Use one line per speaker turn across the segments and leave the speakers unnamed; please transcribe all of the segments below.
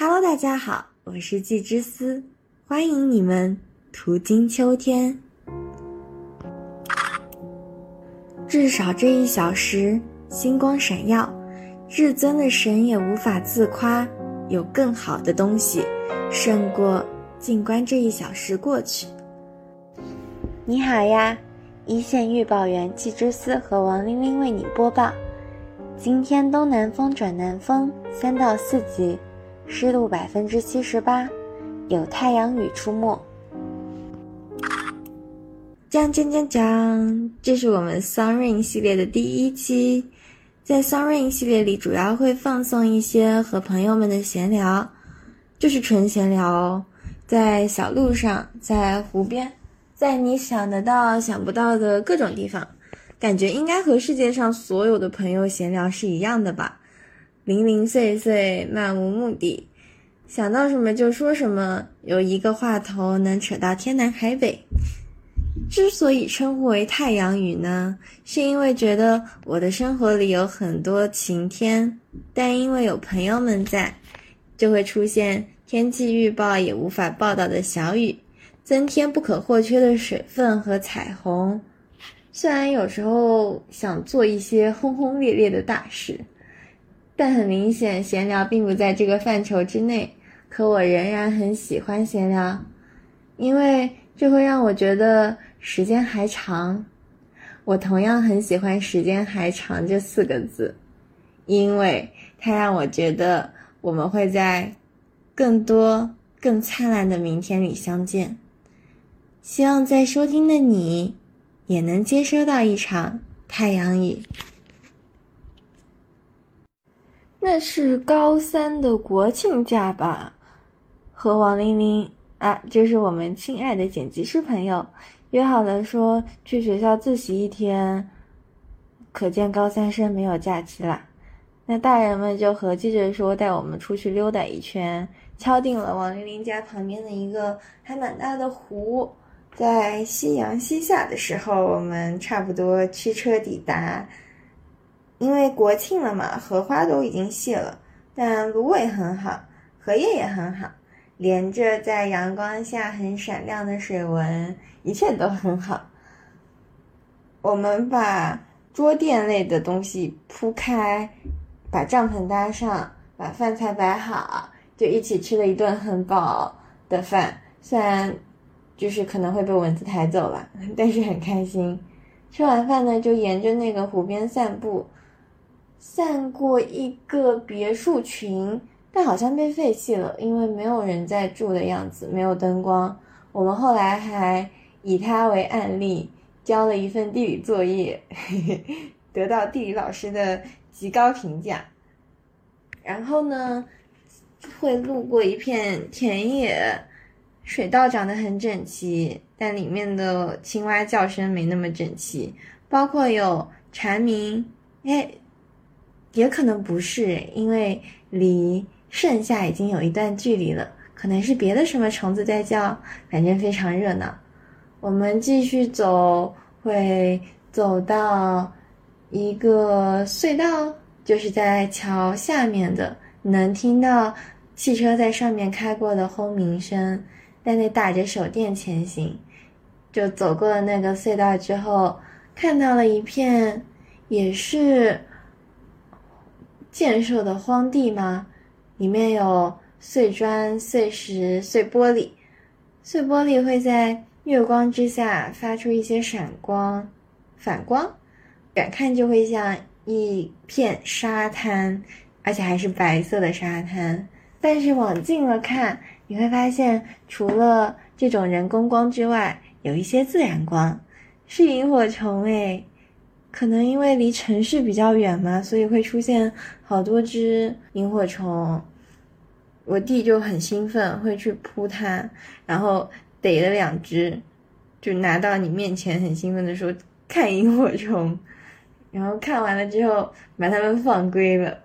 Hello，大家好，我是季之思，欢迎你们途经秋天。至少这一小时，星光闪耀，至尊的神也无法自夸有更好的东西，胜过静观这一小时过去。你好呀，一线预报员季之思和王玲玲为你播报。今天东南风转南风，三到四级，湿度百分之七十八，有太阳雨出没。讲讲讲讲，这是我们 Sun Rain 系列的第一期。在 Sun Rain 系列里，主要会放送一些和朋友们的闲聊，就是纯闲聊哦，在小路上，在湖边，在你想得到、想不到的各种地方。感觉应该和世界上所有的朋友闲聊是一样的吧，零零碎碎，漫无目的，想到什么就说什么，有一个话头能扯到天南海北。之所以称呼为太阳雨呢，是因为觉得我的生活里有很多晴天，但因为有朋友们在，就会出现天气预报也无法报道的小雨，增添不可或缺的水分和彩虹。虽然有时候想做一些轰轰烈烈的大事，但很明显闲聊并不在这个范畴之内。可我仍然很喜欢闲聊，因为这会让我觉得时间还长。我同样很喜欢“时间还长”这四个字，因为它让我觉得我们会在更多、更灿烂的明天里相见。希望在收听的你。也能接收到一场太阳雨。那是高三的国庆假吧？和王玲玲啊，就是我们亲爱的剪辑师朋友约好了，说去学校自习一天。可见高三生没有假期啦。那大人们就合计着说带我们出去溜达一圈，敲定了王玲玲家旁边的一个还蛮大的湖。在夕阳西下的时候，我们差不多驱车抵达。因为国庆了嘛，荷花都已经谢了，但芦苇很好，荷叶也很好，连着在阳光下很闪亮的水纹，一切都很好。我们把桌垫类的东西铺开，把帐篷搭上，把饭菜摆好，就一起吃了一顿很饱的饭。虽然。就是可能会被蚊子抬走了，但是很开心。吃完饭呢，就沿着那个湖边散步，散过一个别墅群，但好像被废弃了，因为没有人在住的样子，没有灯光。我们后来还以它为案例，交了一份地理作业，得到地理老师的极高评价。然后呢，会路过一片田野。水稻长得很整齐，但里面的青蛙叫声没那么整齐。包括有蝉鸣，哎，也可能不是，因为离盛夏已经有一段距离了，可能是别的什么虫子在叫。反正非常热闹。我们继续走，会走到一个隧道，就是在桥下面的，能听到汽车在上面开过的轰鸣声。在那打着手电前行，就走过了那个隧道之后，看到了一片也是建设的荒地吗？里面有碎砖、碎石、碎玻璃，碎玻璃会在月光之下发出一些闪光、反光，远看就会像一片沙滩，而且还是白色的沙滩。但是往近了看。你会发现，除了这种人工光之外，有一些自然光，是萤火虫诶。可能因为离城市比较远嘛，所以会出现好多只萤火虫。我弟就很兴奋，会去扑它，然后逮了两只，就拿到你面前，很兴奋的说看萤火虫，然后看完了之后把它们放归了。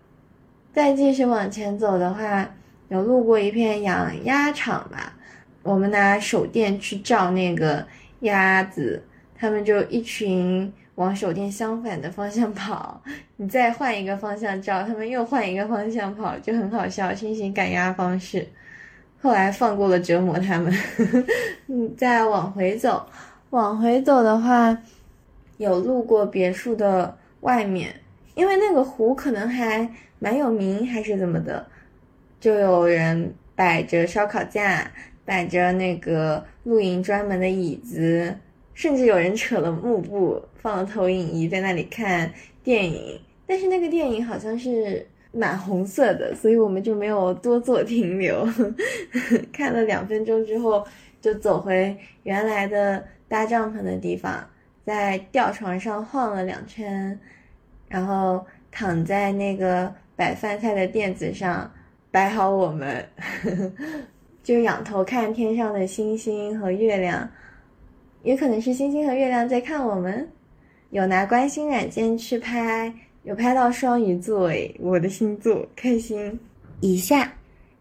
再继续往前走的话。有路过一片养鸭场吧，我们拿手电去照那个鸭子，它们就一群
往手电相反的方向跑，你再换一个方向照，他们又换一个方向跑，就很好笑，新型赶鸭方式。后来放过了折磨他们，嗯，再往回走，往回走的话，有路过别墅的外面，因为那个湖可能还蛮有名，还是怎么的，就有人摆着烧烤架，摆着那个露营专门的椅子，甚至有人扯了幕布，放了投影仪在那里看电影，但是那个电影好像是。满红色的，所以我们就没有多做停留，看了两分钟之后，就走回原来的搭帐篷的地方，在吊床上晃了两圈，然后躺在那个摆饭菜的垫子上，摆好我们，就仰头看天上的星星和月亮，也可能是星星和月亮在看我们，有拿观星软件去拍。有拍到双鱼座诶，我的星座开心。以下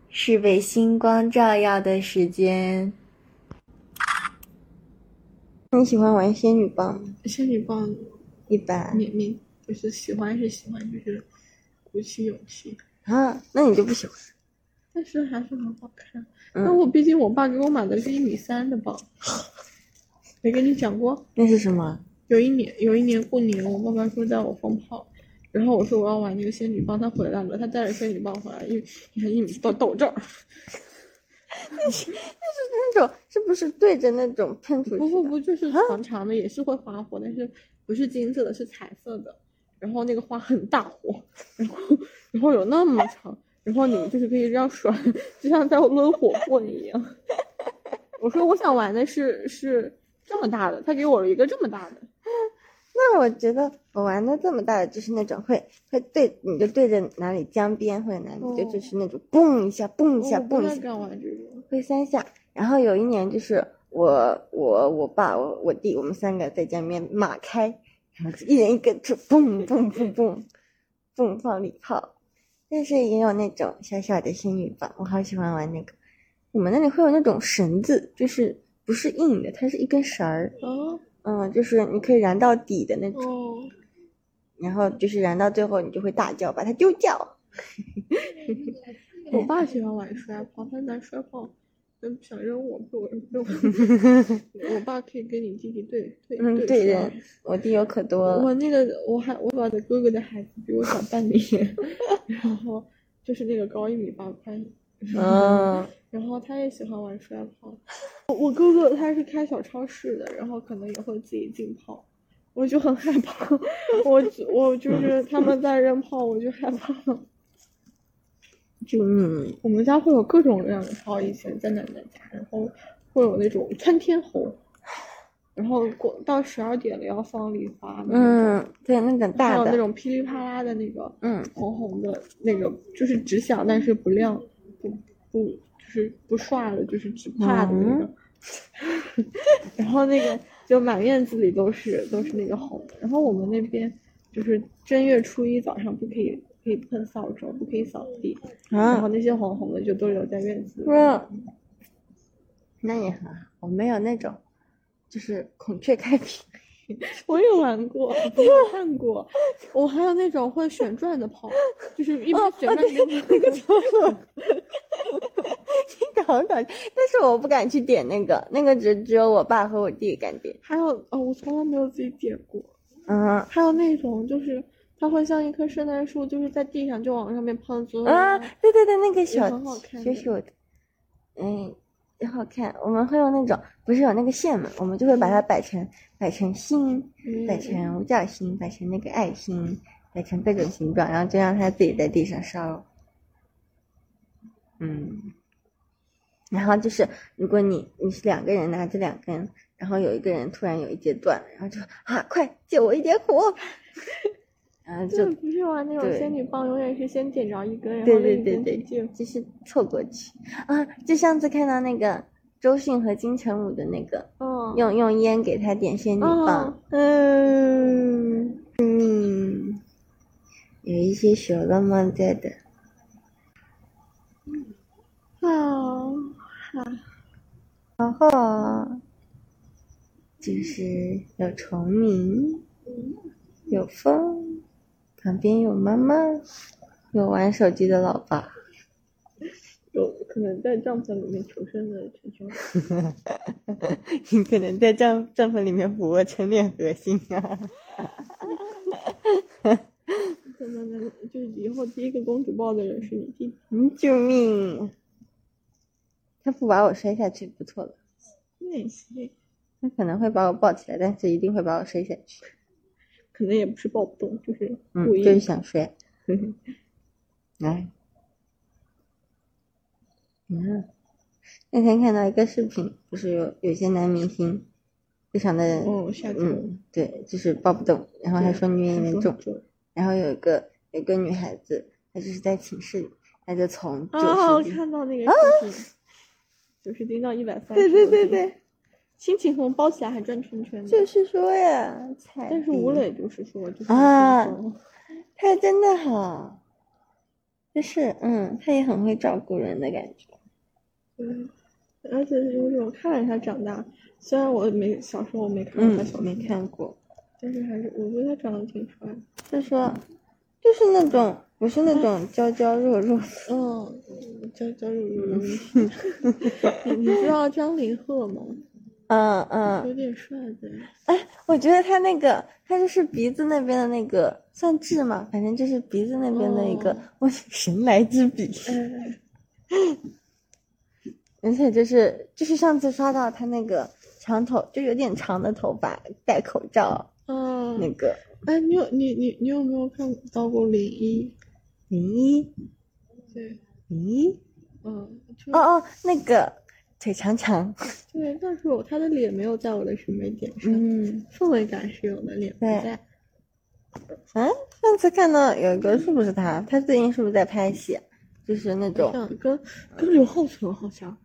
是被星光照耀的时间。你喜欢玩仙女棒？
仙女棒
一般。
你你就是喜欢是喜欢，就是鼓起勇气
啊？那你就不喜欢？
但是还是很好看。那我毕竟我爸给我买的是一米三的棒，没跟你讲过？
那是什么？
有一年有一年过年，我爸爸说带我放炮。然后我说我要玩那个仙女棒，他回来了，他带着仙女棒回来，一你看一米到到这儿，
那是那是那种是不是对着那种喷出去？
不不不，就是长长的，也是会发火，但是不是金色的，是彩色的。然后那个花很大火，然后然后有那么长，然后你就是可以这样甩，就像在抡火棍一样。我说我想玩的是是这么大的，他给我了一个这么大的。
那我觉得我玩的这么大的就是那种会会对你就对着哪里江边或者哪里就就是那种嘣一下嘣一下嘣一下，会三下。然后有一年就是我我我爸我我弟我们三个在江边马开，然后一人一根就嘣嘣嘣嘣嘣放礼炮。但是也有那种小小的仙女棒，我好喜欢玩那个。我们那里会有那种绳子，就是不是硬的，它是一根绳儿。嗯，就是你可以燃到底的那种，然后就是燃到最后，你就会大叫，把它丢掉。
我爸喜欢玩摔炮，他拿摔炮，嗯，想扔我，被我扔。我爸可以跟你弟弟对对对
对人，我弟有可多了。
我那个我还我爸的哥哥的孩子比我小半年，然后就是那个高一米八宽。嗯。然后他也喜欢玩摔炮，我哥哥他是开小超市的，然后可能也会自己进炮，我就很害怕，我我就是他们在扔炮，我就害怕。就我们家会有各种各样的炮，以前在奶奶家，然后会有那种窜天猴，然后过到十二点了要放礼花，
嗯，对，那种大的，
还有那种噼里啪啦的那个，嗯，红红的那个，就是只响但是不亮，不不。是不刷的，就是只怕的那个，然后那个就满院子里都是都是那个红的。然后我们那边就是正月初一早上不可以可以喷扫帚，不可以扫地，然后那些红红的就都留在院子里。
那也很好，我没有那种，就是孔雀开屏。
我也玩过，我看过。我还有那种会旋转的炮，就是一边旋转一边那个操作。
你搞搞，但是我不敢去点那个，那个只只有我爸和我弟敢点。
还有哦，我从来没有自己点过。嗯，还有那种就是它会像一棵圣诞树，就是在地上就往上面喷。
啊，对对对，那个小
很好看，
小小的，嗯。很好看，我们会用那种不是有那个线嘛，我们就会把它摆成摆成心，摆成五角星，摆成那个爱心，摆成各种形状，然后就让它自己在地上烧。嗯，然后就是如果你你是两个人拿着两根，然后有一个人突然有一节断了，然后就啊快借我一点火。嗯，就
不是玩那种仙女棒，永远是先点着一根，然
后对对对对，就是凑过去啊。就上次看到那个周迅和金城武的那个，哦，用用烟给他点仙女棒，嗯嗯，有一些小浪漫？在的，
好
好好，就是有虫鸣。有风，旁边有妈妈，有玩手机的老爸，
有可能在帐篷里面求生的全球，
你可能在帐帐篷里面俯卧撑练核心啊。
可能就是以后第一个公主抱的人是你弟弟。
嗯，救命！他不把我摔下去，不错了。
那行。
他可能会把我抱起来，但是一定会把我摔下去。
可能也不是抱不动，就是
嗯，就是想睡。来，嗯，那天看到一个视频，就是有有些男明星非常的
哦
嗯，对，就是抱不动，然后还说女演员重，然后有一个有一个女孩子，她就是在寝室里，她就从九十
斤看到那个视频，九十斤到一百三十，
对对对对。
心情红包起来还转圈圈，
就是说呀，
但是吴磊就是说，就是
啊，他真的好，就是嗯，他也很会照顾人的感觉，
嗯，而且是有种看着他长大，虽然我没小时候我没看过他小
没看过，
但是还是我觉得他长得挺帅，
是说，就是那种不是那种娇娇弱弱，
嗯，娇娇弱弱，你你知道张凌赫吗？
嗯嗯，
有点帅的。
哎，我觉得他那个，他就是鼻子那边的那个，算痣嘛，反正就是鼻子那边的一个，我神来之笔。而且就是就是上次刷到他那个长头，就有点长的头发，戴口罩。
嗯，
那个，
哎，你有你你你有没有看到过零一？
零一？
对，
零一？
嗯，
哦哦，那个。腿长长，
对，但是我他的脸没有在我的审美点上，
嗯，
氛围感是有的，脸不在。
嗯，上次看到有一个是不是他？他最近是不是在拍戏？就是那种
跟跟刘浩存好像。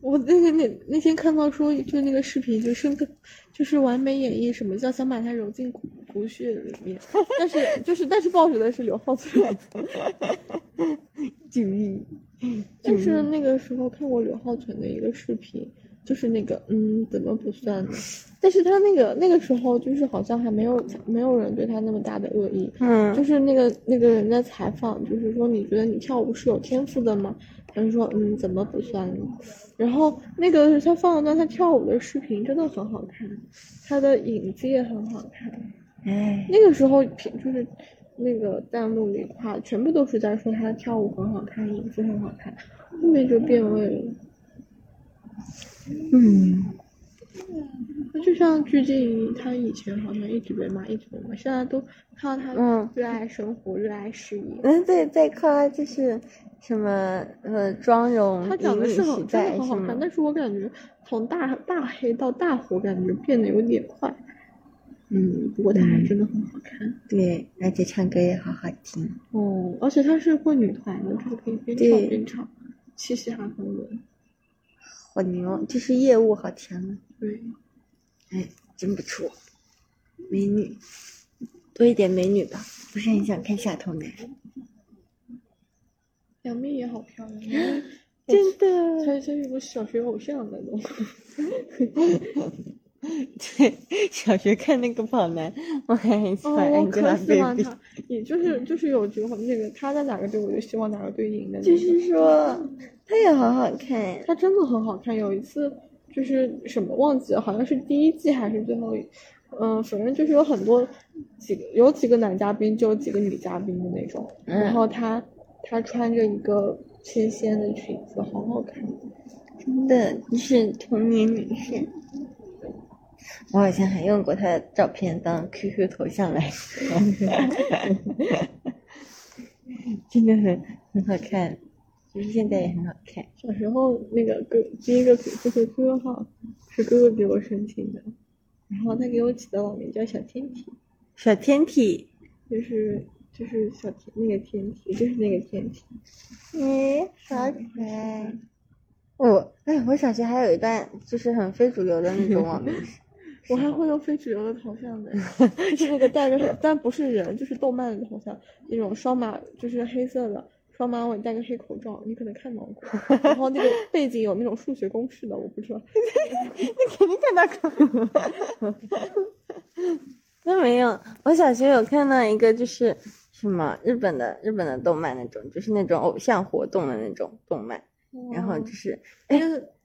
我那天那那天看到说，就那个视频，就是个就是完美演绎什么叫想把他揉进骨骨血里面，但是就是但是抱着的是刘浩存。
救命！
但是那个时候看过刘浩存的一个视频，就是那个嗯，怎么不算呢？但是他那个那个时候就是好像还没有没有人对他那么大的恶意，
嗯，
就是那个那个人在采访，就是说你觉得你跳舞是有天赋的吗？他就说嗯，怎么不算呢？然后那个他放了段他跳舞的视频，真的很好看，他的影子也很好看，
哎，
那个时候平就是。那个弹幕里的话，全部都是在说他跳舞很好看，影子很好看，后面就变味了。
嗯，
那就像鞠婧祎，她以前好像一直被骂，一直被骂，现在都看到她热爱生活，热爱事业。
嗯，对，在夸就是什么呃妆容，
她长得是好真的很好看，但是我感觉从大大黑到大火，感觉变得有点快。嗯，不过她还真的很好看，
对，而且唱歌也好好听
哦。而且她是混女团的，就是可以边唱边唱，气息还很稳，
好牛，就是业务好强。
对，
哎，真不错，美女，多一点美女吧，不是很想看下头男。
杨幂也好漂亮，
真的，
她她有个小学偶像那种。
对，小学看那个跑男，我还很喜欢。
我可喜欢他，也就是就是有句话，那个他在哪个队，我就希望哪个队赢的。
就是说，他也好好看，
他真的很好看。有一次就是什么忘记了，好像是第一季还是最后，嗯，反正就是有很多几个有几个男嘉宾，就有几个女嘉宾的那种。然后他他穿着一个纤纤的裙子，好好看，
真的就是童年女神。我好像还用过他的照片当 QQ 头像来，真的很很好看，就是现在也很好看。
小时候那个哥第一个 QQ 号是哥哥给我申请的，然后他给我起的网名叫小天体，
小天体
就是就是小天那个天体就是那个天体，
嗯，好可爱。我哎，我小学还有一段就是很非主流的那种网名。
我还会用非主流的头像的，就是那个戴着，但不是人，就是动漫的头像，那种双马，就是黑色的双马尾，戴个黑口罩，你可能看到过。然后那个背景有那种数学公式的，我不知道。
你肯定看到过。那没有，我小学有看到一个，就是什么日本的日本的动漫那种，就是那种偶像活动的那种动漫，然后就是，哎，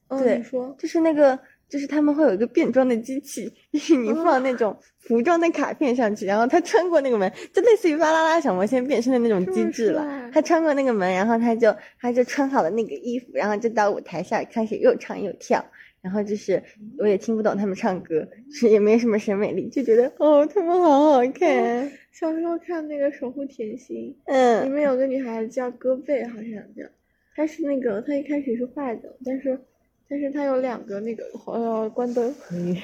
对，
说
就是那个。就是他们会有一个变装的机器，就是你放那种服装的卡片上去，然后他穿过那个门，就类似于巴啦啦小魔仙变身的那种机制了。他穿过那个门，然后他就他就穿好了那个衣服，然后就到舞台下开始又唱又跳。然后就是我也听不懂他们唱歌，是也没什么审美力，就觉得哦他们好好看。
小时候看那个《守护甜心》，嗯，里面有个女孩子叫戈贝，好像叫，她是那个她一开始是坏的，但是。但是它有两个那个，呃，关灯。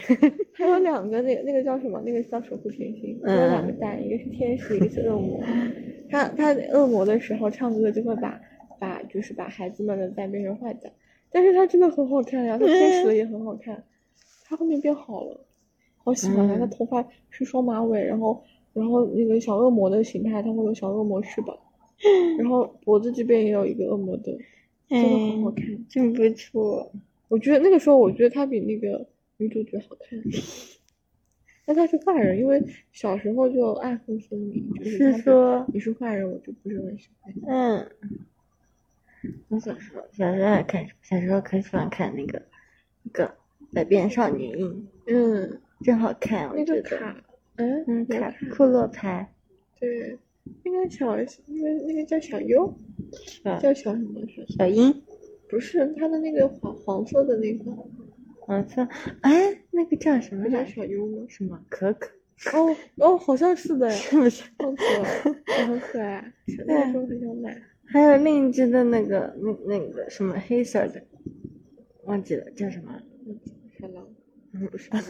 它有两个那个那个叫什么？那个叫守护甜心。有两个蛋，一个是天使，一个是恶魔。它它恶魔的时候唱歌就会把把就是把孩子们的蛋变成坏蛋，但是它真的很好看呀，它天使的也很好看。他后面变好了，好喜欢他。他头发是双马尾，然后然后那个小恶魔的形态，它会有小恶魔翅膀，然后脖子这边也有一个恶魔的，真的很好看，
真不错。
我觉得那个时候，我觉得他比那个女主角好看。但他是坏人，因为小时候就爱恨分明。就是
说
你是坏人，我就不是很喜欢。
嗯。我小时候小时候爱看，小时候可喜欢看那个那个《百变少女樱》。
嗯，
真好看。
那个卡，嗯
嗯，卡库洛牌。
对，那个小那个那个叫小优，叫小什么？
小樱。
不是他的那个黄黄色的那个，
黄色，哎，那个叫什么？
叫小优吗？
什么可可？
哦哦，好像是的，
是不是？
好可爱，很可爱，那时候很想买。
还有另一只的那个，那那个什么黑色的，忘记了叫什么？
小狼？
不是，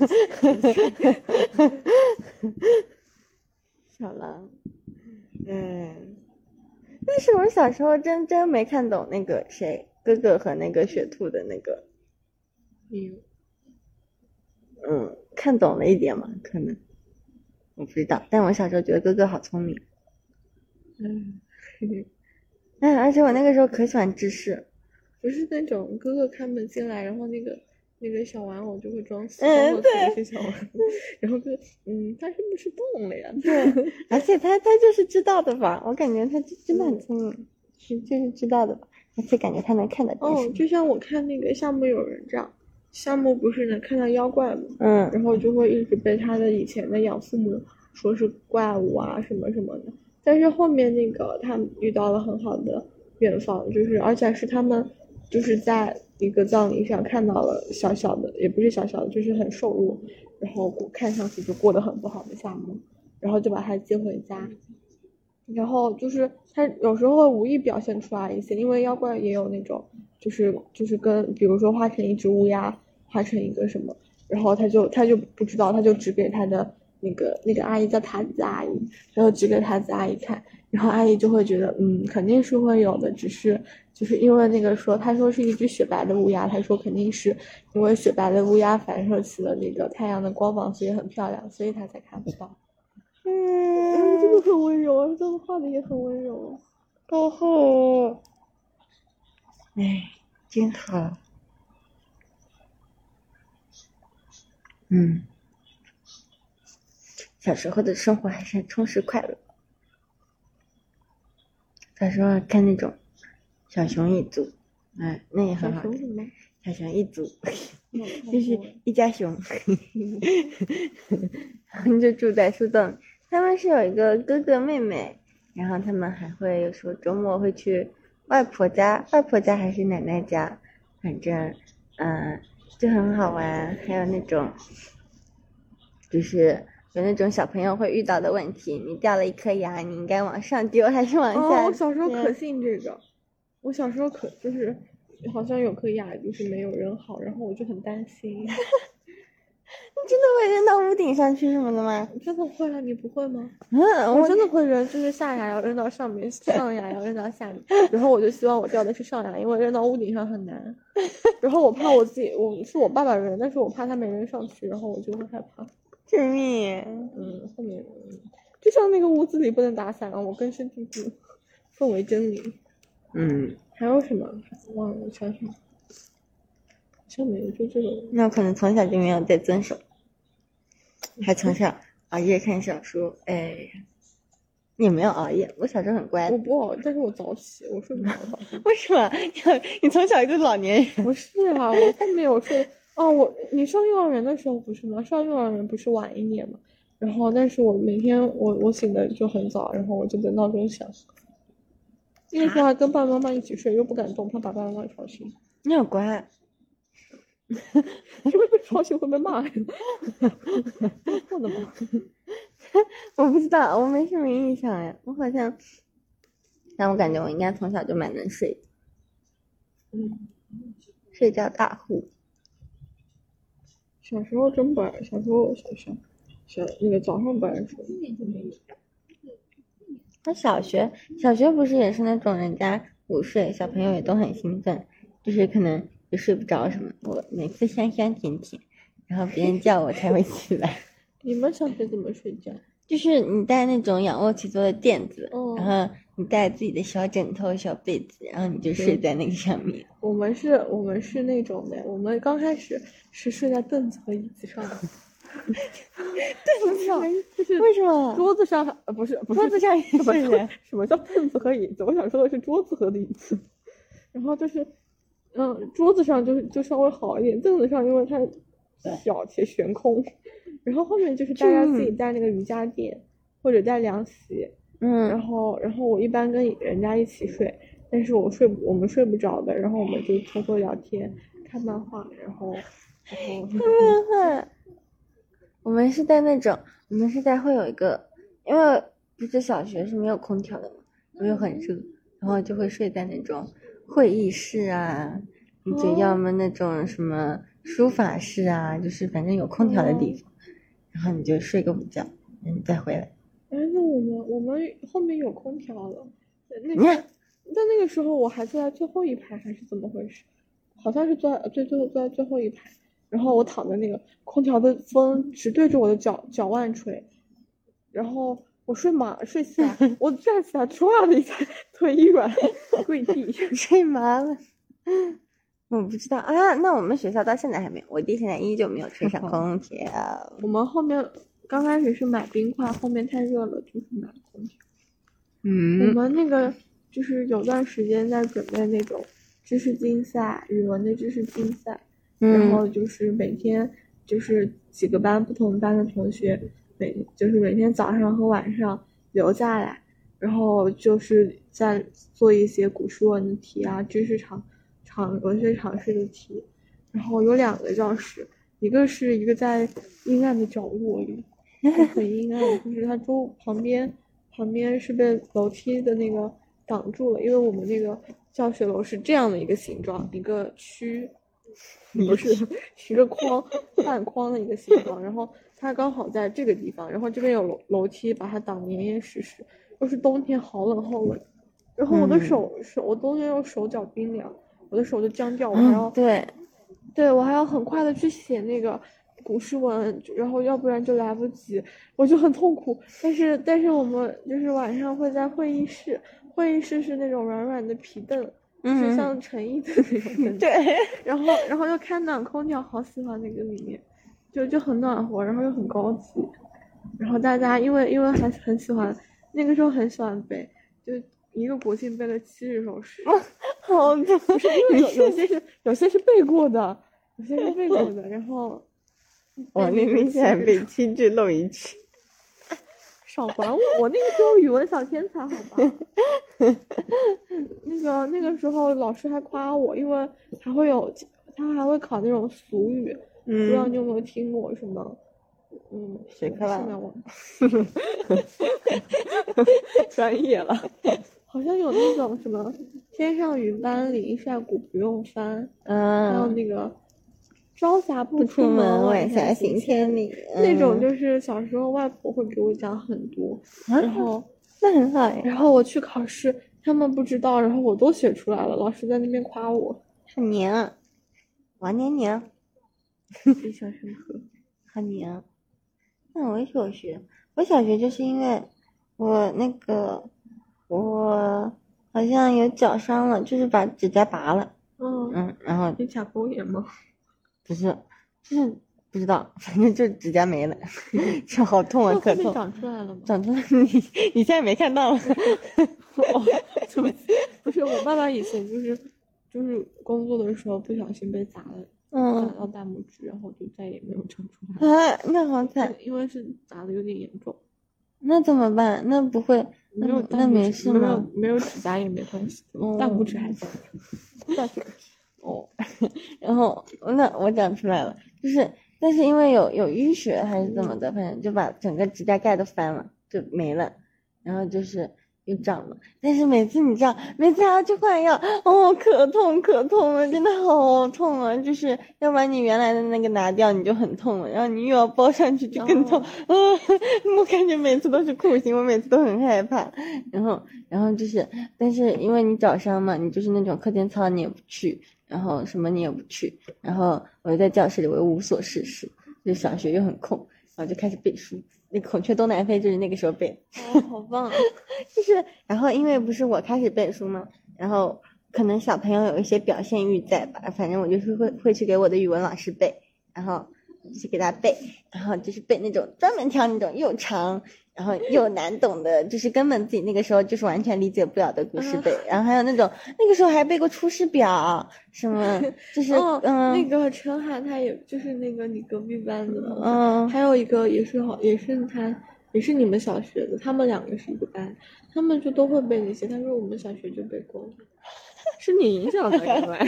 小狼。嗯，但是我小时候真真没看懂那个谁。哥哥和那个雪兔的那个，嗯，看懂了一点嘛？可能我不知道，但我小时候觉得哥哥好聪明。
嗯，
哎，而且我那个时候可喜欢芝士，
不是那种哥哥开门进来，然后那个那个小玩偶就会装死，嗯，对，小玩偶，然后就嗯，他是不是动了呀？
对，而且他他就是知道的吧？我感觉他真的很聪明，是就是知道的吧？而且感觉他能看得
哦，就像我看那个夏目友人这样，夏目不是能看到妖怪吗？
嗯，
然后就会一直被他的以前的养父母说是怪物啊什么什么的。但是后面那个他遇到了很好的远方，就是而且是他们就是在一个葬礼上看到了小小的，也不是小小的，就是很瘦弱，然后看上去就过得很不好的夏目，然后就把他接回家。然后就是他有时候会无意表现出来一些，因为妖怪也有那种，就是就是跟比如说画成一只乌鸦，画成一个什么，然后他就他就不知道，他就指给他的那个那个阿姨叫塔子阿姨，然后指给塔子阿姨看，然后阿姨就会觉得嗯肯定是会有的，只是就是因为那个说他说是一只雪白的乌鸦，他说肯定是因为雪白的乌鸦反射起了那个太阳的光芒，所以很漂亮，所以他才看不到。嗯，真的很温柔啊，这个画的也很温柔，
好好，哎，真好，嗯，小时候的生活还是很充实快乐。小时候看那种小熊一族，哎，那也很好。
小熊
一族，就是一家熊，就住在树洞。他们是有一个哥哥妹妹，然后他们还会有时候周末会去外婆家，外婆家还是奶奶家，反正嗯就很好玩。还有那种，就是有那种小朋友会遇到的问题，你掉了一颗牙，你应该往上丢还是往下？
哦，我小时候可 信这个，我小时候可就是好像有颗牙就是没有人好，然后我就很担心。
你真的会扔到屋顶上去什么的吗？
真的会啊，你不会吗？
嗯，
我真的会扔，就是下牙要扔到上面，上牙要扔到下面。然后我就希望我掉的是上牙，因为扔到屋顶上很难。然后我怕我自己，我是我爸爸扔，但是我怕他没扔上去，然后我就会害怕。
救命！
嗯，后面就像那个屋子里不能打伞，我根深蒂固，奉为真理。
嗯，
还有什么？忘了，我想想。像没有，就这种。
那可能从小就没有在遵守。还从小熬夜看小说。哎，你没有熬夜，我小时候很乖。
我不熬，但是我早起，我睡不着。
为什么？你从小一个老年人？
不是啊，我后面我睡。哦，我你上幼儿园的时候不是吗？上幼儿园不是晚一点吗？然后，但是我每天我我醒的就很早，然后我就等闹钟响。那时候还跟爸爸妈妈一起睡，又不敢动，怕把爸爸妈妈吵醒。
你好乖。
因为被吵醒会被骂。我的妈！
我不知道，我没什么印象呀，我好像，但我感觉我应该从小就蛮能睡。
嗯，
睡觉大户。
小时候真不爱，小时候小小小那个早上不爱睡。
他小学小学不是也是那种人家午睡，小朋友也都很兴奋，就是可能就睡不着什么。我每次香香甜甜，然后别人叫我才会起来。
你们小学怎么睡觉？
就是你带那种仰卧起坐的垫子，然后你带自己的小枕头、小被子，然后你就睡在那个上面。
我们是，我们是那种的，我们刚开始是睡在凳子和椅子上的。
凳子上
就是
为什么？
桌子上呃不是
桌子上也是
人？什么叫凳子和椅子？我想说的是桌子和椅子。然后就是，嗯，桌子上就是就稍微好一点，凳子上因为它小且悬空。然后后面就是大家自己带那个瑜伽垫或者带凉席。
嗯。
然后然后我一般跟人家一起睡，但是我睡我们睡不着的，然后我们就偷偷聊天、看漫画，然后然后看
漫画。我们是在那种，我们是在会有一个，因为不是小学是没有空调的嘛，又很热，然后就会睡在那种会议室啊，你就要么那种什么书法室啊，就是反正有空调的地方，然后你就睡个午觉，嗯，再回来。
哎，那我们我们后面有空调了，那那但那个时候我还坐在最后一排还是怎么回事？好像是坐在最最后坐在最后一排。然后我躺在那个空调的风直对着我的脚脚腕吹，然后我睡麻睡起来，我站起来唰的一下腿一软跪地
睡麻了。我不知道啊，那我们学校到现在还没有，我弟现在依旧没有吹上 空调。
我们后面刚开始是买冰块，后面太热了就是买空调。
嗯，
我们那个就是有段时间在准备那种知识竞赛，语文的知识竞赛。然后就是每天就是几个班不同班的同学，每就是每天早上和晚上留下来，然后就是在做一些古书文的题啊，知识常常文学常识的题。然后有两个教室，一个是一个在阴暗的角落里，很阴暗，就是它周旁边旁边是被楼梯的那个挡住了，因为我们那个教学楼是这样的一个形状，一个区。不是一个框半框的一个形状，然后它刚好在这个地方，然后这边有楼楼梯把它挡严严实实。又是冬天，好冷好冷，然后我的手手我冬天又手脚冰凉，我的手就僵掉，我还要
对，
对我还要很快的去写那个古诗文，然后要不然就来不及，我就很痛苦。但是但是我们就是晚上会在会议室，会议室是那种软软的皮凳。是像陈毅的那种，
对，
然后然后又开暖空调，好喜欢那个里面，就就很暖和，然后又很高级，然后大家因为因为还很喜欢，那个时候很喜欢背，就一个国庆背了七十首诗，
好的，
不是因为有有 些是有些是背过的，有些是背过的，然后
我明明现在背七句漏一句。
少管我，我那个时候语文小天才，好吧？那个那个时候老师还夸我，因为还会有他还会考那种俗语，不知道你有没有听过什么？嗯，
谁课了？
专业了，好像有那种什么“天上云般淋晒谷不用翻”，
嗯，
还有那个。朝霞
不
出
门，
晚
霞
行
千里。
那种就是小时候外婆会给我讲很多，然后
那很好呀。
然后我去考试，他们不知道，然后我都写出来了。老师在那边夸我，
很娘，王娘娘，
印象深刻，
很娘。那我小学，我小学就是因为我那个我好像有脚伤了，就是把指甲拔了。嗯嗯，然后
有甲沟炎吗？
不是，就是不知道，反正就指甲没了，这好痛啊，可痛。
长出来了吗？
长出来，你你现在没看到吗？
哦，对不起，不是我爸爸以前就是就是工作的时候不小心被砸了，到大拇指，然后就再也没有长出来。
啊，那好惨，
因为是砸的有点严重。
那怎么办？那不会，
没有
那没事
吗？没有指甲也没关系，大拇指还在。
大拇指。哦，然后那我长出来了，就是，但是因为有有淤血还是怎么的，反正就把整个指甲盖都翻了，就没了，然后就是。又长了，但是每次你知道，每次还要去换药，哦，可痛可痛了，真的好痛啊！就是要把你原来的那个拿掉，你就很痛了，然后你又要包上去，就更痛。啊，我感觉每次都是酷刑，我每次都很害怕。然后，然后就是，但是因为你早上嘛，你就是那种课间操你也不去，然后什么你也不去，然后我就在教室里，我又无所事事，就小学又很空，然后就开始背书。那孔雀东南飞就是那个时候背，
哦，好棒！
就是，然后因为不是我开始背书嘛，然后可能小朋友有一些表现欲在吧，反正我就是会会去给我的语文老师背，然后去给他背，然后就是背那种专门挑那种又长。然后又难懂的，就是根本自己那个时候就是完全理解不了的故事背，然后还有那种那个时候还背过《出师表》，什么 就是嗯，
那个陈海他也就是那个你隔壁班的，嗯，还有一个也是好也是他也是你们小学的，他们两个是一个班，他们就都会背那些，但是我们小学就背过了，
是你影响的，原来，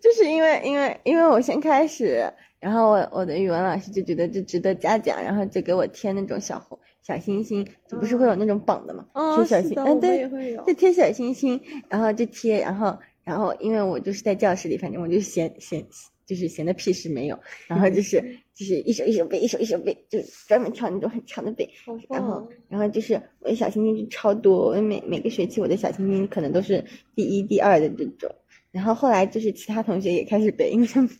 就是因为因为因为我先开始。然后我我的语文老师就觉得这值得嘉奖，然后就给我贴那种小红小星星，就不是会有那种绑的嘛，贴小星，嗯对，就贴小星星，然后就贴，然后然后因为我就是在教室里，反正我就闲闲就是闲的屁事没有，然后就 是就是一首一首背，一首一首背，就专门跳那种很长的背，然后然后就是我的小星星就超多，我每每个学期我的小星星可能都是第一第二的这种，然后后来就是其他同学也开始背，因为。他们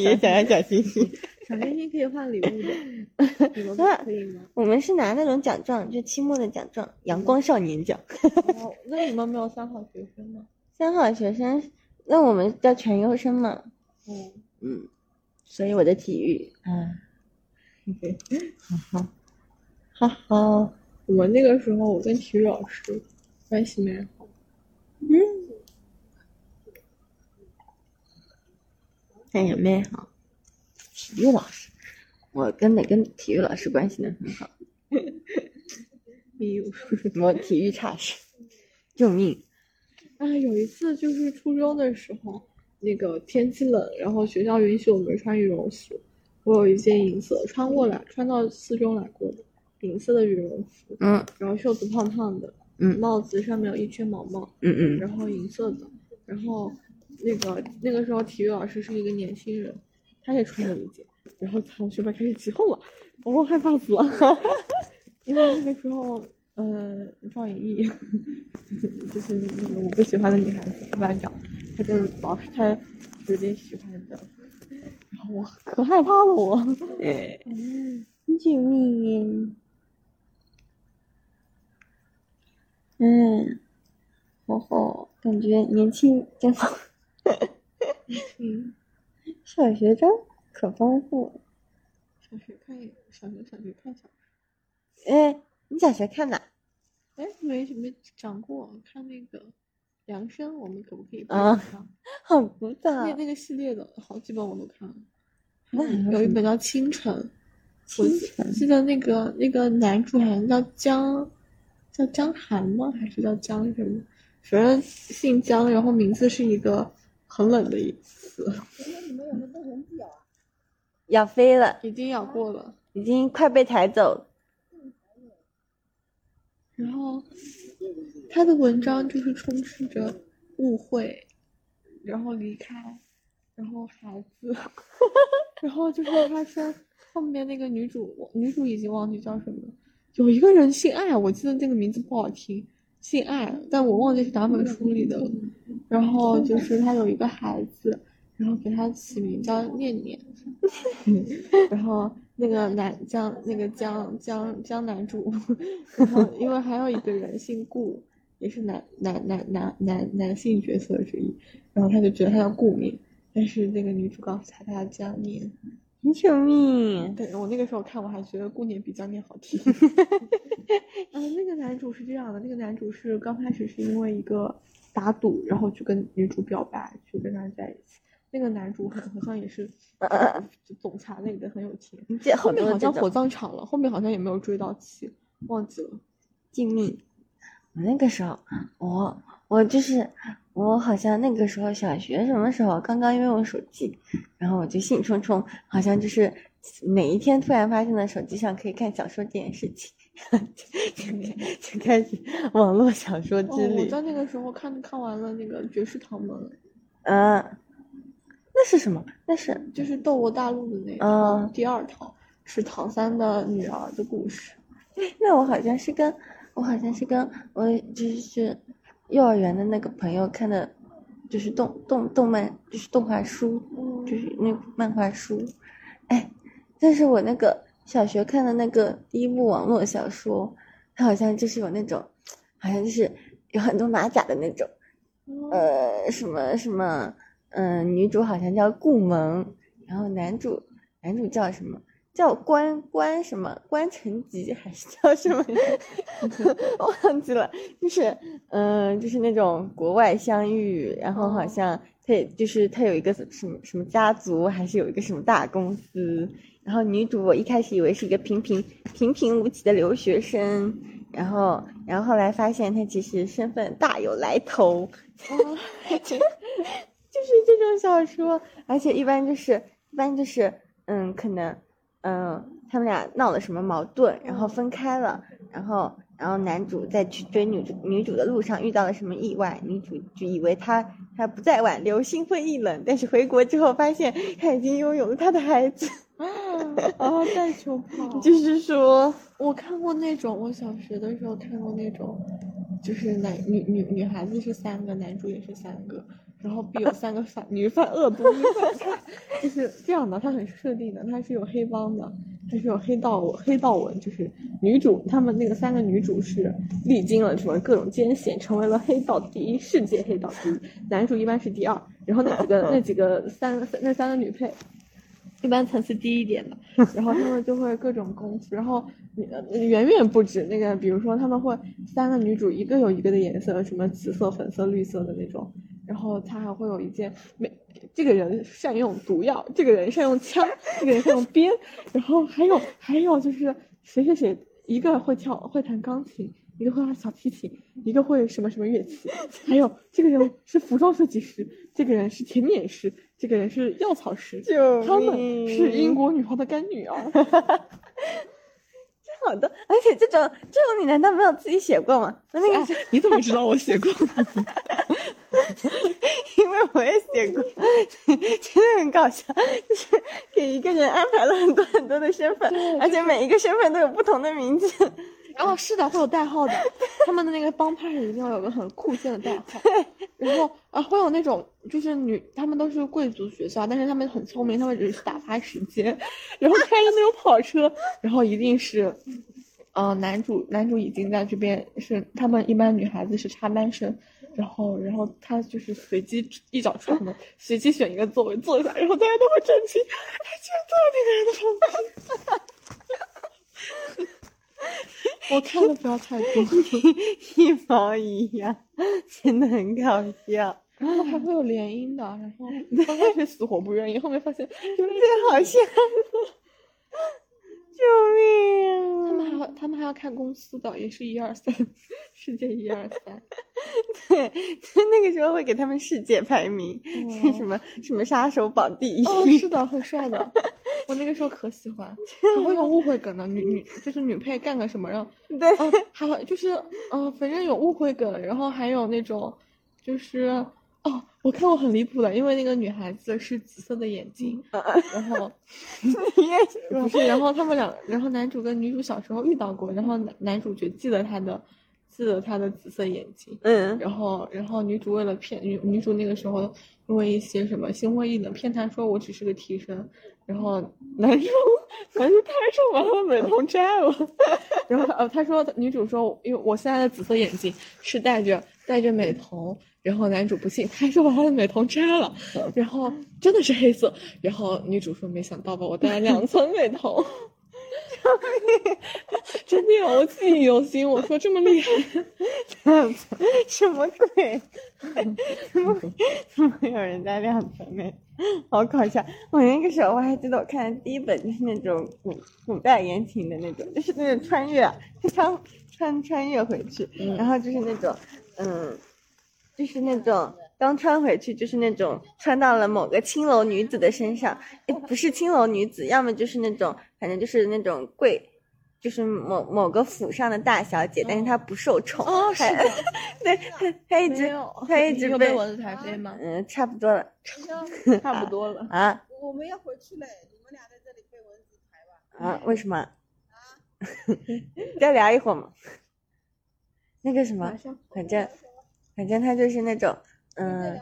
也想要小星星，
小星星可以换礼物的，你们可以吗？
我们是拿那种奖状，就期末的奖状，阳光少年奖。
那你们没有三好学生吗？
三好学生，那我们叫全优生嘛。嗯嗯，所以我的体育，嗯，好好好好，
我那个时候我跟体育老师关系蛮好。嗯。
也蛮好，体育老师，我跟哪个体育老师关系能很好？
没有，
我体育差事，救命！
啊，有一次就是初中的时候，那个天气冷，然后学校允许我们穿羽绒服，我有一件银色，穿过来，穿到四中来过的银色的羽绒服，嗯，然后袖子胖胖的，嗯，帽子上面有一圈毛毛，
嗯嗯，
然后银色的，然后。那个那个时候体育老师是一个年轻人，他也穿了一件，然后同学们开始起哄了，我害怕死了，因为那个时候，呃，赵颖毅，就是那个我不喜欢的女孩子班长，他就是老师他有点喜欢的，然后我可害怕了我，
哎，救命！嗯，哦吼，感觉年轻真好。
嗯，
小学章可丰富了。
小学看小学小学看小
学。哎，你小学看哪？
哎，没没讲过，看那个梁生，我们可不可以？
啊，好古早。
那那个系列的好几本我都看了。有一本叫《清晨》，我记得那个那个男主好像叫江，叫江寒吗？还是叫江什么？反正姓江，然后名字是一个。很冷的一次。
咬飞了，
已经咬过了，
已经快被抬走了。
然后他的文章就是充斥着误会，然后离开，然后孩子，然后就是他说后面那个女主，女主已经忘记叫什么，有一个人姓艾，我记得那个名字不好听。姓艾，但我忘记是哪本书里的了。然后就是他有一个孩子，然后给他起名叫念念。然后那个男江，那个江江江男主，然后因为还有一个人姓顾，也是男男男男男男性角色之一。然后他就觉得他叫顾念，但是那个女主告诉他，她要这
救命！
对我那个时候看，我还觉得顾念比较念好听。嗯，那个男主是这样的，那个男主是刚开始是因为一个打赌，然后去跟女主表白，去跟她在一起。那个男主很好像也是 总裁类的，很有钱。后面好像火葬场了，后面好像也没有追到妻，忘记了。
静谧！我那个时候，我我就是我好像那个时候小学什么时候刚刚拥有手机，然后我就兴冲冲，好像就是哪一天突然发现了手机上可以看小说这件事情，就开始网络小说之旅。
我在那个时候看看完了那个《绝世唐门》。
嗯，那是什么？那是
就是《斗罗大陆》的那个第二套，是唐三的女儿的故事。
那我好像是跟。我好像是跟我就是幼儿园的那个朋友看的，就是动动动漫，就是动画书，就是那漫画书，哎，但是我那个小学看的那个第一部网络小说，它好像就是有那种，好像就是有很多马甲的那种，呃，什么什么，嗯，女主好像叫顾萌，然后男主男主叫什么？叫关关什么关成吉还是叫什么？忘记了。就是，嗯，就是那种国外相遇，然后好像他也就是他有一个什么什么家族，还是有一个什么大公司。然后女主我一开始以为是一个平平平平无奇的留学生，然后然后后来发现她其实身份大有来头。就是这种小说，而且一般就是一般就是嗯可能。嗯，他们俩闹了什么矛盾，然后分开了，然后，然后男主在去追女主女主的路上遇到了什么意外，女主就以为他他不再挽留，心灰意冷，但是回国之后发现他已经拥有了他的孩子，
啊，带球跑，
就是说
我看过那种，我小学的时候看过那种，就是男女女女孩子是三个，男主也是三个。然后必有三个反女反恶毒，就是这样的。他很设定的，他是有黑帮的，他是有黑道黑道文。就是女主他们那个三个女主是历经了什么各种艰险，成为了黑道第一，世界黑道第一。男主一般是第二，然后那几个 那几个三那三个女配，一般层次低一点的，然后他们就会各种功夫，然后远远不止那个，比如说他们会三个女主一个有一个的颜色，什么紫色、粉色、绿色的那种。然后他还会有一件，每这个人善用毒药，这个人善用枪，这个人善用鞭，然后还有还有就是谁谁谁，一个会跳会弹钢琴，一个会拉小提琴，一个会什么什么乐器，还有这个人是服装设计师，这个人是甜点师，这个人是药草师，他们是英国女皇的干女儿。
好的，而且这种这种你难道没有自己写过吗？那个
你怎么知道我写过？
因为我也写过，真的很搞笑，就是给一个人安排了很多很多的身份，而且每一个身份都有不同的名字。
然后是的，会有代号的，他们的那个帮派一定要有个很酷炫的代号。然后啊，会有那种就是女，他们都是贵族学校，但是他们很聪明，他们只是打发时间，然后开着那种跑车，然后一定是，嗯，男主男主已经在这边是他们一般女孩子是插班生，然后然后他就是随机一脚出门，随机选一个座位坐下，然后大家都会站起，他居然坐在那个人的旁边。我看的不要太多，
一毛一样，真的很搞笑。
然后还会有联姻的，然后 刚开始死活不愿意，后面发现
有点好笑。救命！
啊他们还要他们还要看公司的，也是一二三，世界一二三。
对，那个时候会给他们世界排名，什么什么杀手榜第一。
哦，是的，很帅的。我那个时候可喜欢，还会有误会梗的女女，就是女配干个什么让
对，
还会就是嗯，反正有误会梗，然后还有那种就是。哦，我看过很离谱的，因为那个女孩子是紫色的眼睛，然后不是，然后他们两，然后男主跟女主小时候遇到过，然后男男主角记得她的记得他的紫色眼睛。
嗯，
然后然后女主为了骗女女主那个时候因为一些什么心灰意冷骗他说我只是个替身，然后男主男主太上把他的美瞳摘了，然后呃他说女主说因为我现在的紫色眼睛是戴着戴着美瞳。然后男主不信，他就把他的美瞳摘了，然后真的是黑色。然后女主说没想到吧，我戴了两层美瞳，真的我记忆犹新。我说这么厉害，
什么鬼？怎么怎么有人戴两层美？好搞笑！我那个时候我还记得，我看的第一本就是那种古古代言情的那种，就是那种穿越，穿穿穿越回去，然后就是那种嗯。就是那种刚穿回去，就是那种穿到了某个青楼女子的身上，不是青楼女子，要么就是那种，反正就是那种贵，就是某某个府上的大小姐，但是她不受宠。
哦，是的，
对，她她一直她一 直被
蚊子台飞吗？
嗯，差不多了，
差不多了
啊。
我们要回去嘞，你们俩在这里被蚊子抬吧。
啊？为什么？啊？再聊一会儿嘛。那个什么，反正。反正他就是那种，嗯，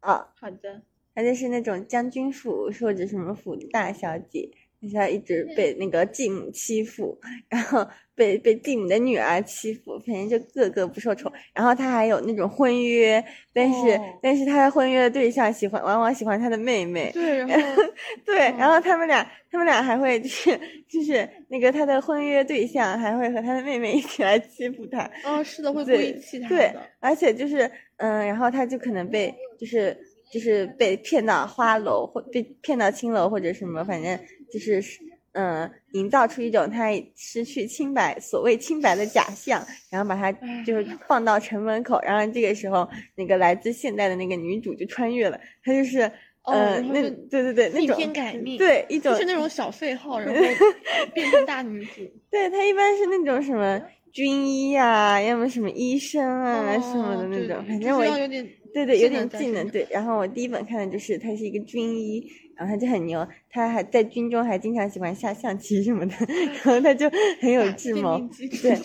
啊，好的，
他就是那种将军府或者什么府大小姐，他一直被那个继母欺负，然后被被继母的女儿欺负，反正就个个不受宠。然后他还有那种婚约，但是但是他的婚约的对象喜欢往往喜欢他的妹妹，
对，然后
对，然后他们俩他们俩还会就是就是那个他的婚约对象还会和他的妹妹一起来欺负他，
哦，是的，会故意气他
对，而且就是嗯，然后他就可能被就是就是被骗到花楼或被骗到青楼或者什么，反正就是。嗯，营造出一种他失去清白，所谓清白的假象，然后把他就是放到城门口，然后这个时候那个来自现代的那个女主就穿越了，她就是呃那对对对那种
逆天改命，
对一种
就是那种小废号，然后 变成大女主。
对她一般是那种什么军医啊，要么什么医生啊什么的那种，反正我
有点
对对有点技能对。然后我第一本看的就是他是一个军医。然后他就很牛，他还在军中还经常喜欢下象棋什么的，然后他就很有 智谋，对，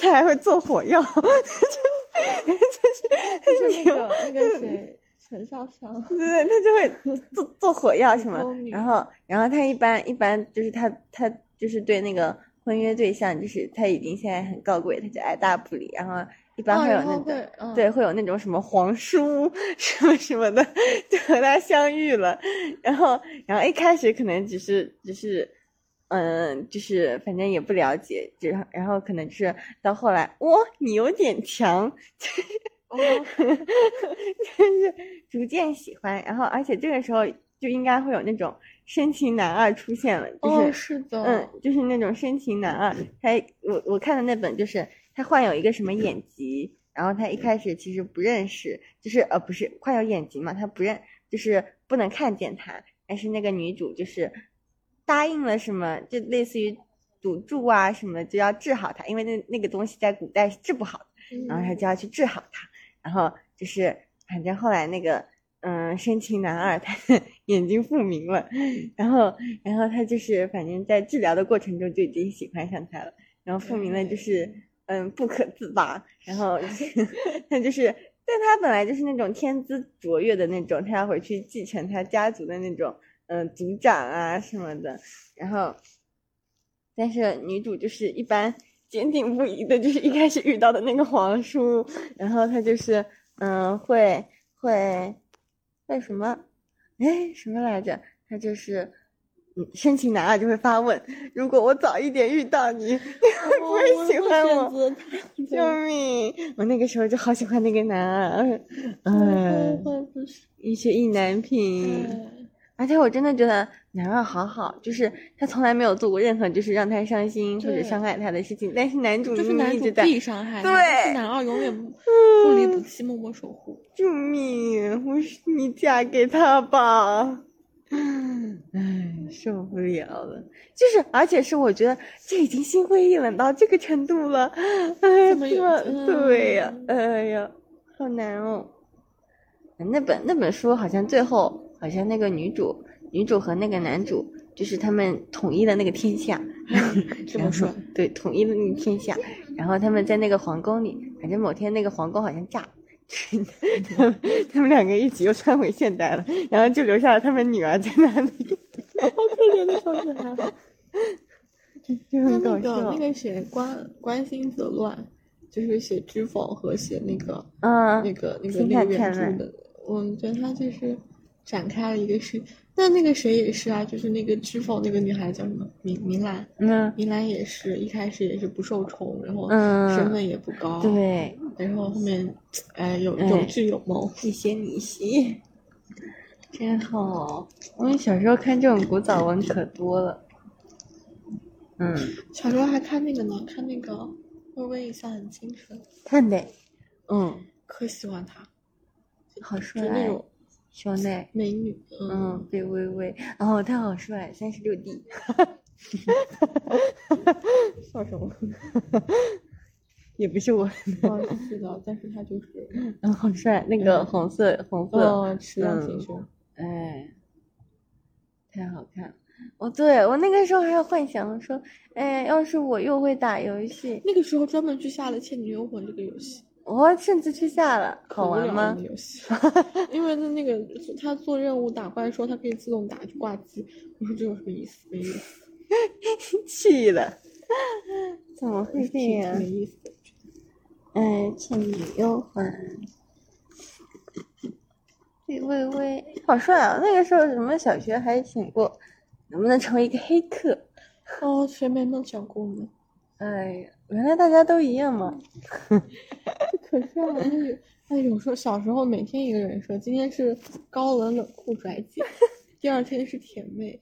他还会做火药，
就 就是那个那个谁陈少商，
对对，他就会做做火药什么，然后然后他一般一般就是他他就是对那个婚约对象，就是他已经现在很高贵，他就爱答不理，然后。一般会有那种，对，会有那种什么皇叔什么什么的，就和他相遇了，然后，然后一开始可能只是，只是，嗯，就是反正也不了解，就然后可能是到后来，哇，你有点强，就是逐渐喜欢，然后而且这个时候就应该会有那种深情男二出现了，就是
是的，
嗯，就是那种深情男二，他我我看的那本就是。他患有一个什么眼疾，然后他一开始其实不认识，就是呃不是患有眼疾嘛，他不认就是不能看见他，但是那个女主就是答应了什么，就类似于赌注啊什么，就要治好他，因为那那个东西在古代是治不好的，然后他就要去治好他，然后就是反正后来那个嗯深情男二他 眼睛复明了，然后然后他就是反正在治疗的过程中就已经喜欢上他了，然后复明了就是。嗯，不可自拔。然后 他就是，但他本来就是那种天资卓越的那种，他要回去继承他家族的那种，嗯，族长啊什么的。然后，但是女主就是一般坚定不移的，就是一开始遇到的那个皇叔，然后他就是，嗯，会会会什么？哎，什么来着？他就是。深情男二就会发问：如果我早一点遇到你，你会不会喜欢我？救命！我那个时候就好喜欢那个男二，嗯，一些意难平。而且我真的觉得男二好好，就是他从来没有做过任何就是让他伤心或者伤害他的事情，但是男主
就是男主必伤害，
对，
男二永远 不离不弃，默默守护。
救命！我是你嫁给他吧。唉，受不了了，就是，而且是我觉得这已经心灰意冷到这个程度了，哎，
怎么
对呀，哎呀，好难哦。那本那本书好像最后好像那个女主女主和那个男主就是他们统一了那个天下，
这么说，
对，统一了那个天下，然后他们在那个皇宫里，反正某天那个皇宫好像炸，他们他们两个一起又穿回现代了，然后就留下了他们女儿在那里，
好可怜的小女孩。
就很搞
那个
笑。
那个谁关关心则乱，就是写知否和写那个
嗯，
那个那个
心
那个原著的，我觉得他就是展开了一个事。那那个谁也是啊，就是那个知否那个女孩叫什么明明兰，
嗯。
明兰也是一开始也是不受宠，然后
嗯。
身份也不高，，
对，
然后后面哎有
哎
有智有谋，
一些你些，真好。我们小时候看这种古早文可多了。嗯，
小时候还看那个呢，看那个《微微一笑很倾城》，
看得，嗯，
可喜欢他，
好帅，哎
就那种
小奈，
美女，嗯，
嗯，贝微微，然后他好帅，三十六 D，
笑什么？
也不是我，
哦，是的，但是他就是，
嗯，好帅，那个红色红色，
哦，吃量
嗯
挺胸，
哎，太好看了。哦，对我那个时候还有幻想说，哎，要是我又会打游戏，
那个时候专门去下了《倩女幽魂》这个游戏，
我甚至去下了，好玩吗
因为他那个他做任务打怪说他可以自动打就挂机，我说这有什么意思？没意思，
气了，怎么会这样
没？意思的。
哎，倩女幽魂，李薇薇，好帅啊！那个时候什么小学还想过能不能成为一个黑客。
哦，谁没梦想过呢？
哎呀，原来大家都一样嘛。
可是啊，那个哎，有时候小时候每天一个人说，今天是高冷冷酷拽姐，第二天是甜妹，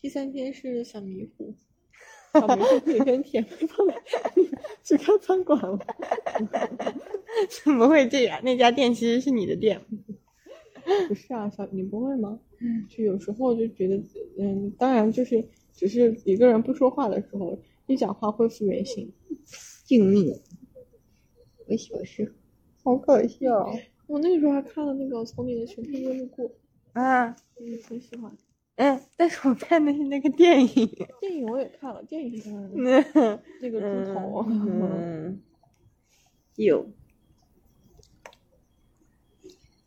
第三天是小迷糊。小迷糊可以跟甜妹放在 去开餐馆了。
怎么会这样？那家店其实是你的店。
不是啊，小你不会吗？就有时候就觉得，嗯，当然就是只是一个人不说话的时候，一讲话恢复原形。
救命！我小时候好搞笑
我那个时候还看了那个《从你的裙配夜路过》，
啊！
嗯，很喜欢。
嗯，但是我看的是那个电影。
电影我也看了，电影嗯，
嗯
那个猪头，
嗯，有。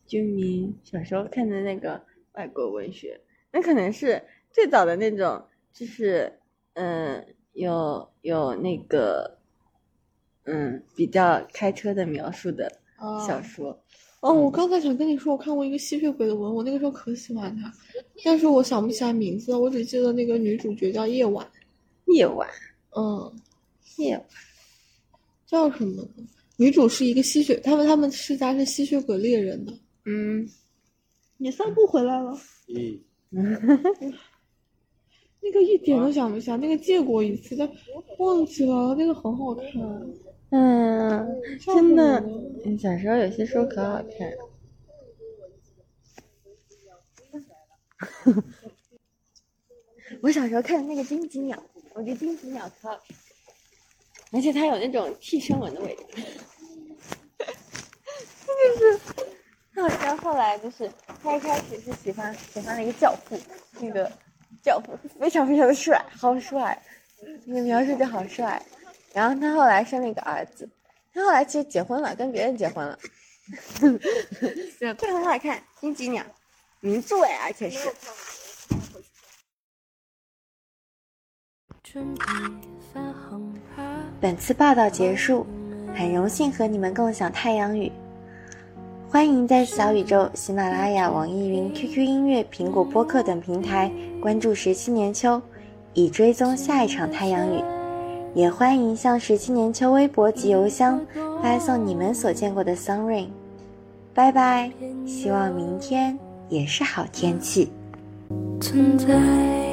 居民小时候看的那个外国文学，那可能是最早的那种，就是嗯，有有那个嗯比较开车的描述的
啊
小说。
哦，我刚才想跟你说，我看过一个吸血鬼的文，我那个时候可喜欢他，但是我想不起来名字了，我只记得那个女主角叫夜晚，
夜晚，
嗯，
夜晚，
叫什么呢？女主是一个吸血，他们他们世家是吸血鬼猎人的。
嗯，
你散步回来了？
嗯，
那个一点都想不起来，那个借过一次，但忘记了，那个很好看。
嗯，
叫
真的小时候有些书可好看。我小时候看的那个金鸡鸟，我觉得金鸡鸟可好看，而且它有那种替身纹的味道。就是，他好像后来就是他一开始是喜欢喜欢了一个教父，那个教父非常非常的帅，好帅，那个描述就好帅。然后他后来生了一个儿子，他后来其实结婚了，跟别人结婚了。对，非常好看，金鸡鸟，名作哎，而且是。本次报道结束，很荣幸和你们共享太阳雨。欢迎在小宇宙、喜马拉雅、网易云、QQ 音乐、苹果播客等平台关注十七年秋，以追踪下一场太阳雨。也欢迎向十七年秋微博及邮箱发送你们所见过的 sun rain。拜拜，希望明天也是好天气。
存在。